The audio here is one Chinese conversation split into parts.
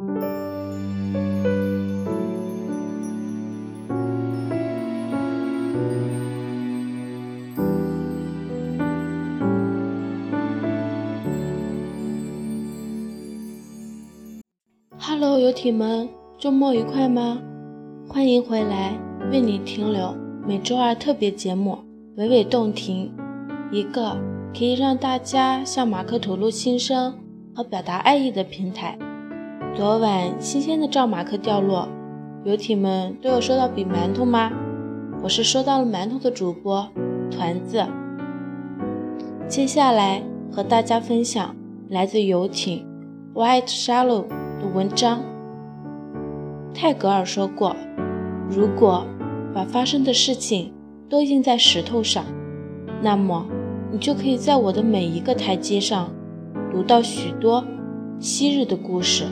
Hello，游艇们，周末愉快吗？欢迎回来，为你停留每周二特别节目《娓娓动听》，一个可以让大家向马克吐露心声和表达爱意的平台。昨晚新鲜的赵马克掉落，游艇们都有收到饼馒头吗？我是收到了馒头的主播团子。接下来和大家分享来自游艇 White Shallow 的文章。泰戈尔说过：“如果把发生的事情都印在石头上，那么你就可以在我的每一个台阶上读到许多昔日的故事。”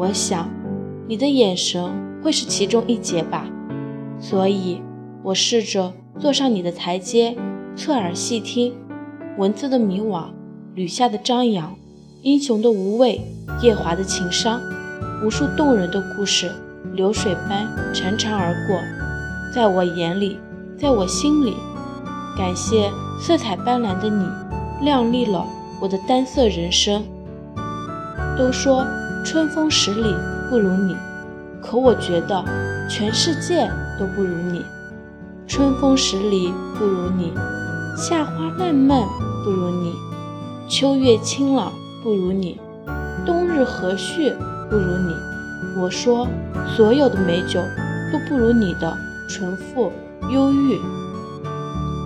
我想，你的眼神会是其中一节吧。所以，我试着坐上你的台阶，侧耳细听文字的迷惘，吕下的张扬，英雄的无畏，夜华的情伤，无数动人的故事，流水般潺潺而过，在我眼里，在我心里。感谢色彩斑斓的你，亮丽了我的单色人生。都说。春风十里不如你，可我觉得全世界都不如你。春风十里不如你，夏花烂漫不如你，秋月清朗不如你，冬日和煦不如你。我说，所有的美酒都不如你的纯富忧郁。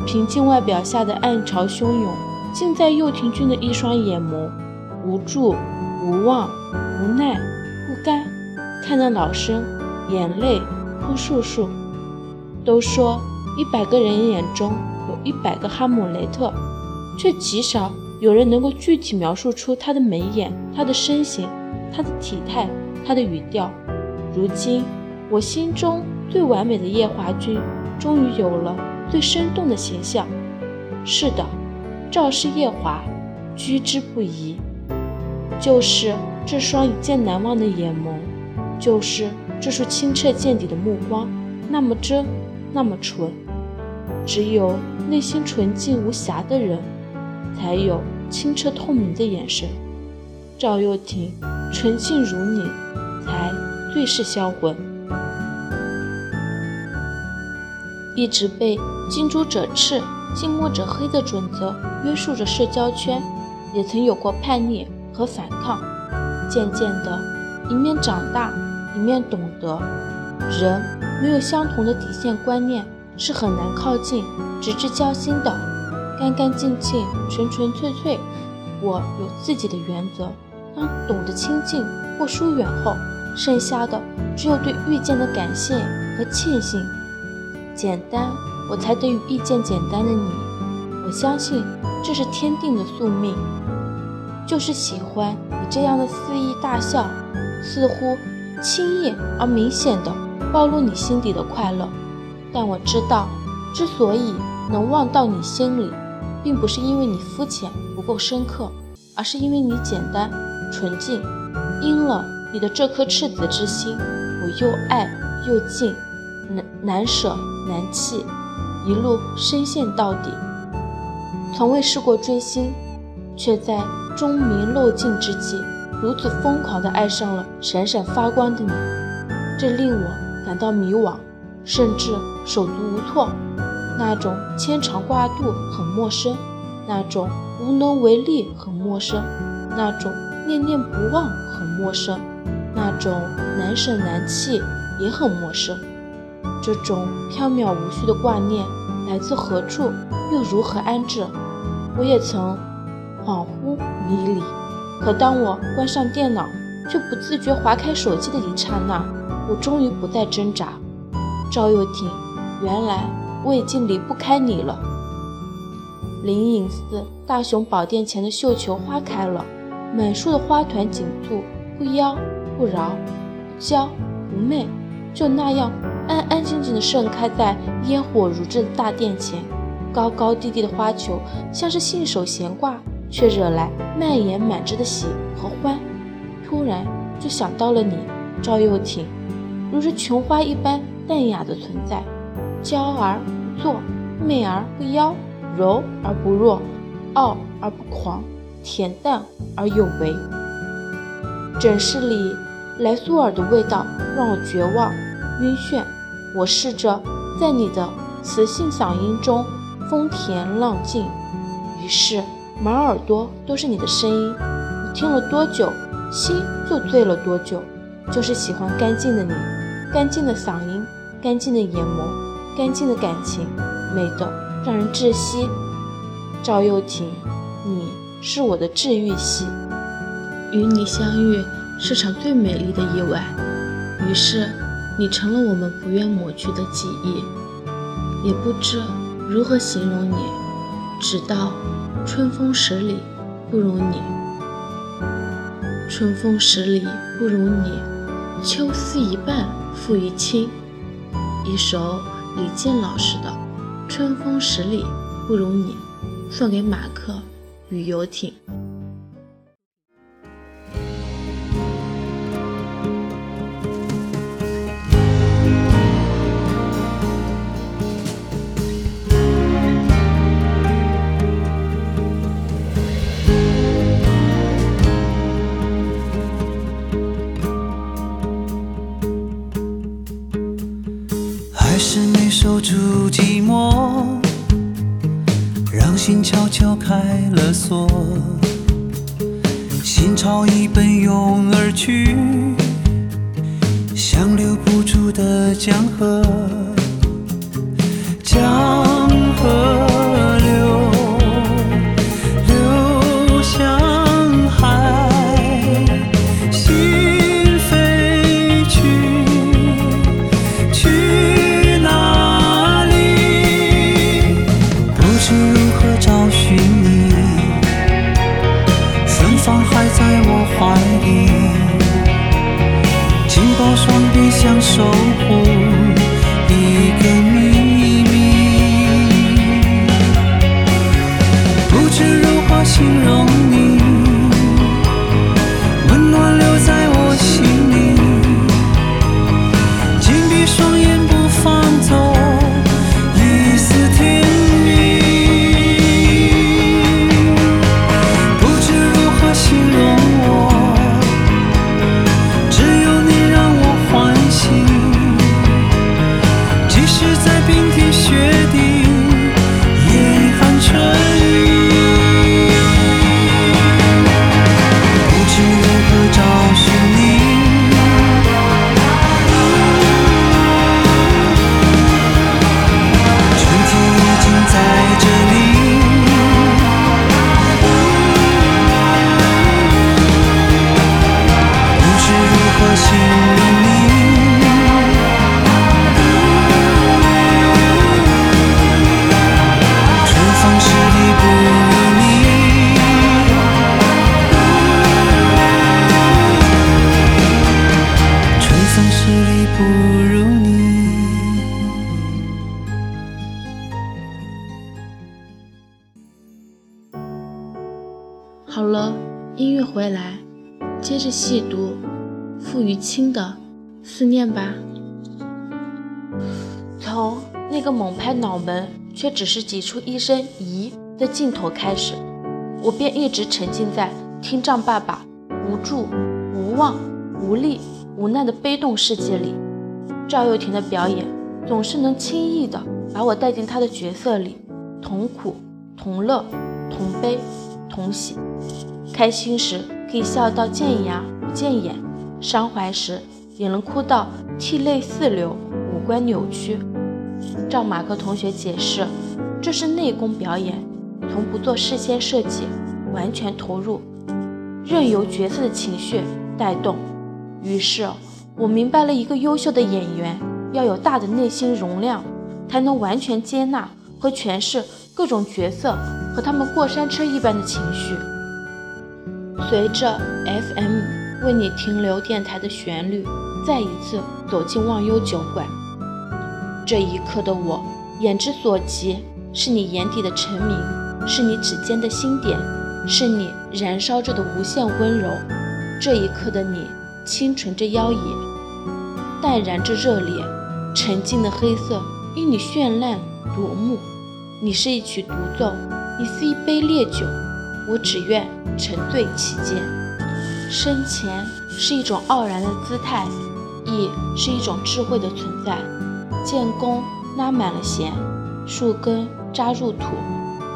平静外表下的暗潮汹涌，尽在右廷君的一双眼眸，无助。无望、无奈、不甘，看到老生眼泪扑簌簌。都说一百个人眼中有一百个哈姆雷特，却极少有人能够具体描述出他的眉眼、他的身形、他的体态、他的语调。如今，我心中最完美的夜华君，终于有了最生动的形象。是的，赵氏夜华，居之不疑。就是这双一见难忘的眼眸，就是这双清澈见底的目光，那么真，那么纯。只有内心纯净无瑕的人，才有清澈透明的眼神。赵又廷，纯净如你，才最是销魂。一直被近朱者赤，近墨者黑的准则约束着社交圈，也曾有过叛逆。和反抗，渐渐的，一面长大，一面懂得，人没有相同的底线观念是很难靠近、直至交心的。干干净净、纯纯粹粹，我有自己的原则。当懂得亲近或疏远后，剩下的只有对遇见的感谢和庆幸。简单，我才得与遇见简单的你。我相信这是天定的宿命。就是喜欢你这样的肆意大笑，似乎轻易而明显的暴露你心底的快乐。但我知道，之所以能望到你心里，并不是因为你肤浅不够深刻，而是因为你简单纯净。因了你的这颗赤子之心，我又爱又敬，难难舍难弃，一路深陷到底。从未试过追星，却在。钟鸣漏尽之际，如此疯狂地爱上了闪闪发光的你，这令我感到迷惘，甚至手足无措。那种牵肠挂肚很陌生，那种无能为力很陌生，那种念念不忘很陌生，那种难舍难弃也很陌生。这种缥缈无序的挂念来自何处，又如何安置？我也曾。恍惚迷离，可当我关上电脑，却不自觉划开手机的一刹那，我终于不再挣扎。赵又廷，原来我已经离不开你了。灵隐寺大雄宝殿前的绣球花开了，满树的花团锦簇，不妖不娆，不娇不媚，就那样安安静静地盛开在烟火如织的大殿前。高高低低的花球像是信手闲挂。却惹来蔓延满枝的喜和欢。突然就想到了你，赵又廷，如是琼花一般淡雅的存在，娇而不作，媚而不妖，柔而不弱，傲而不狂，恬淡而有为。诊室里莱苏尔的味道让我绝望、晕眩。我试着在你的磁性嗓音中风恬浪静，于是满耳朵都是你的声音。你听了多久，心就醉了多久。就是喜欢干净的你，干净的嗓音，干净的眼眸，干净的感情，美得让人窒息。赵又廷，你是我的治愈系。与你相遇是场最美丽的意外，于是。你成了我们不愿抹去的记忆，也不知如何形容你。直到春风十里不如你，春风十里不如你，秋思一半付于卿。一首李健老师的《春风十里不如你》，送给马克与游艇。开了锁，心潮已奔涌而去，像留不住的江河，江河。地想守护回来，接着细读傅于清的思念吧。从那个猛拍脑门却只是挤出一声“咦”的镜头开始，我便一直沉浸在听障爸爸无助、无望、无力、无奈的悲痛世界里。赵又廷的表演总是能轻易的把我带进他的角色里，同苦、同乐、同悲。同喜，开心时可以笑到见牙不见眼，伤怀时也能哭到涕泪四流，五官扭曲。赵马克同学解释，这是内功表演，从不做事先设计，完全投入，任由角色的情绪带动。于是我明白了一个优秀的演员要有大的内心容量，才能完全接纳和诠释各种角色。和他们过山车一般的情绪，随着 FM 为你停留电台的旋律，再一次走进忘忧酒馆。这一刻的我，眼之所及是你眼底的澄明，是你指尖的星点，是你燃烧着的无限温柔。这一刻的你，清纯着妖冶，淡然着热烈，沉静的黑色因你绚烂夺目。你是一曲独奏，你是一杯烈酒，我只愿沉醉其间。生前是一种傲然的姿态，亦是一种智慧的存在。剑弓拉满了弦，树根扎入土，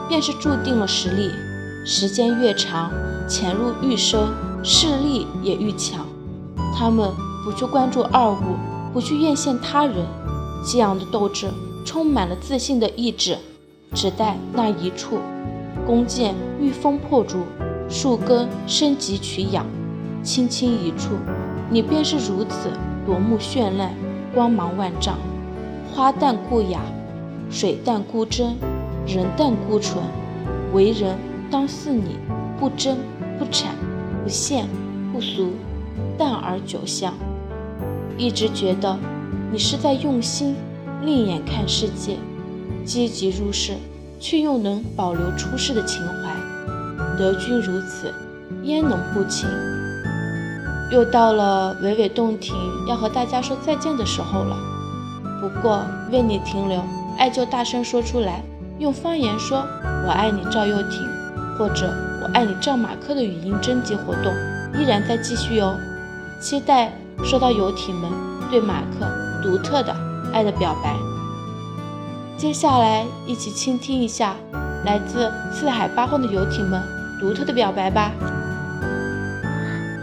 便是注定了实力。时间越长，潜入愈深，势力也愈强。他们不去关注二物，不去艳羡他人，激昂的斗志充满了自信的意志，只待那一处，弓箭御风破竹，树根生疾取养，轻轻一触，你便是如此夺目绚烂，光芒万丈。花淡故雅，水淡故真，人淡故纯，为人当似你，不争不产，不羡不俗，淡而久香。一直觉得你是在用心另眼看世界，积极入世，却又能保留出世的情怀。得君如此，焉能不情？又到了娓娓动听要和大家说再见的时候了。不过为你停留，爱就大声说出来，用方言说“我爱你”，赵又廷，或者“我爱你”，赵马克的语音征集活动依然在继续哦。期待收到游艇们对马克独特的爱的表白。接下来一起倾听一下来自四海八荒的游艇们独特的表白吧。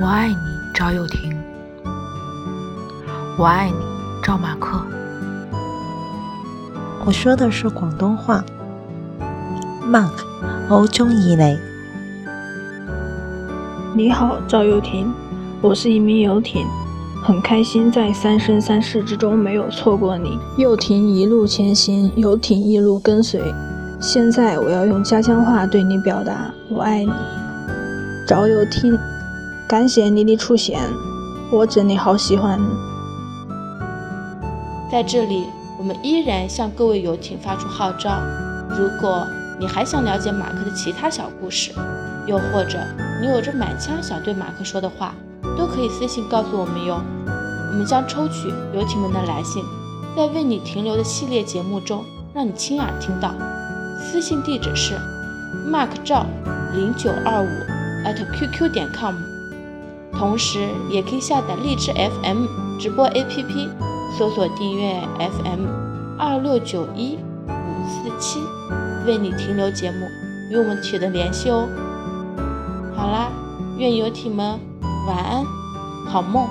我爱你，赵又廷。我爱你，赵马克。我说的是广东话。Mark，好中意你。你好，赵又廷，我是一名游艇，很开心在三生三世之中没有错过你。游艇一路前行，游艇一路跟随。现在我要用家乡话对你表达我爱你，赵又廷，感谢你的出现，我真的好喜欢你。在这里。我们依然向各位游艇发出号召：如果你还想了解马克的其他小故事，又或者你有着满腔想对马克说的话，都可以私信告诉我们哟。我们将抽取游艇们的来信，在为你停留的系列节目中让你亲耳听到。私信地址是 mark 赵零九二五 at qq 点 com，同时也可以下载荔枝 FM 直播 APP。搜索订阅 FM 二六九一五四七，为你停留节目与我们取得联系哦。好啦，愿游艇们晚安，好梦。